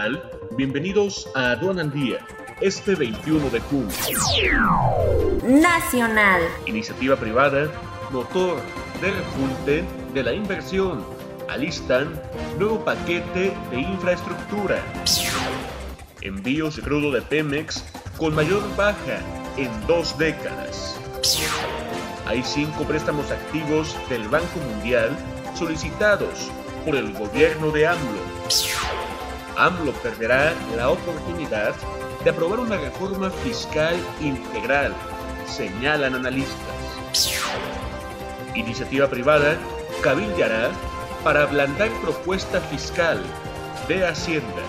tal? Bienvenidos a Día, este 21 de junio. Nacional. Iniciativa privada, motor de repunte de la inversión. Alistan nuevo paquete de infraestructura. Envíos de crudo de Pemex con mayor baja en dos décadas. Hay cinco préstamos activos del Banco Mundial solicitados por el gobierno de AMLO. AMLO perderá la oportunidad de aprobar una reforma fiscal integral, señalan analistas. Iniciativa privada cabildeará para ablandar propuesta fiscal de Hacienda.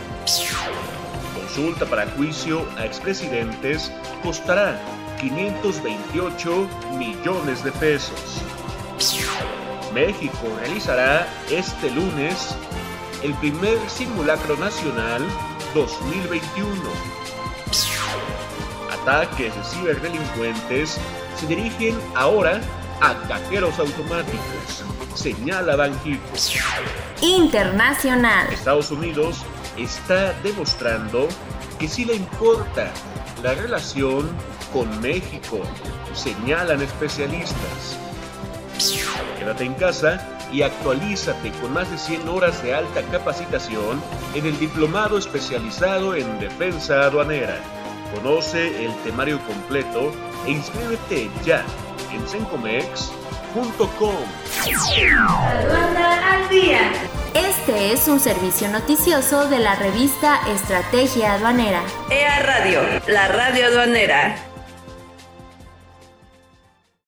Consulta para juicio a expresidentes costará 528 millones de pesos. México realizará este lunes el primer simulacro nacional 2021. Ataques de ciberdelincuentes se dirigen ahora a cajeros automáticos, señala Banjico. Internacional. Estados Unidos está demostrando que sí le importa la relación con México, señalan especialistas. Quédate en casa y actualízate con más de 100 horas de alta capacitación en el diplomado especializado en defensa aduanera. Conoce el temario completo e inscríbete ya en sencomex.com. Aduana al día. Este es un servicio noticioso de la revista Estrategia Aduanera. EA Radio, la radio aduanera.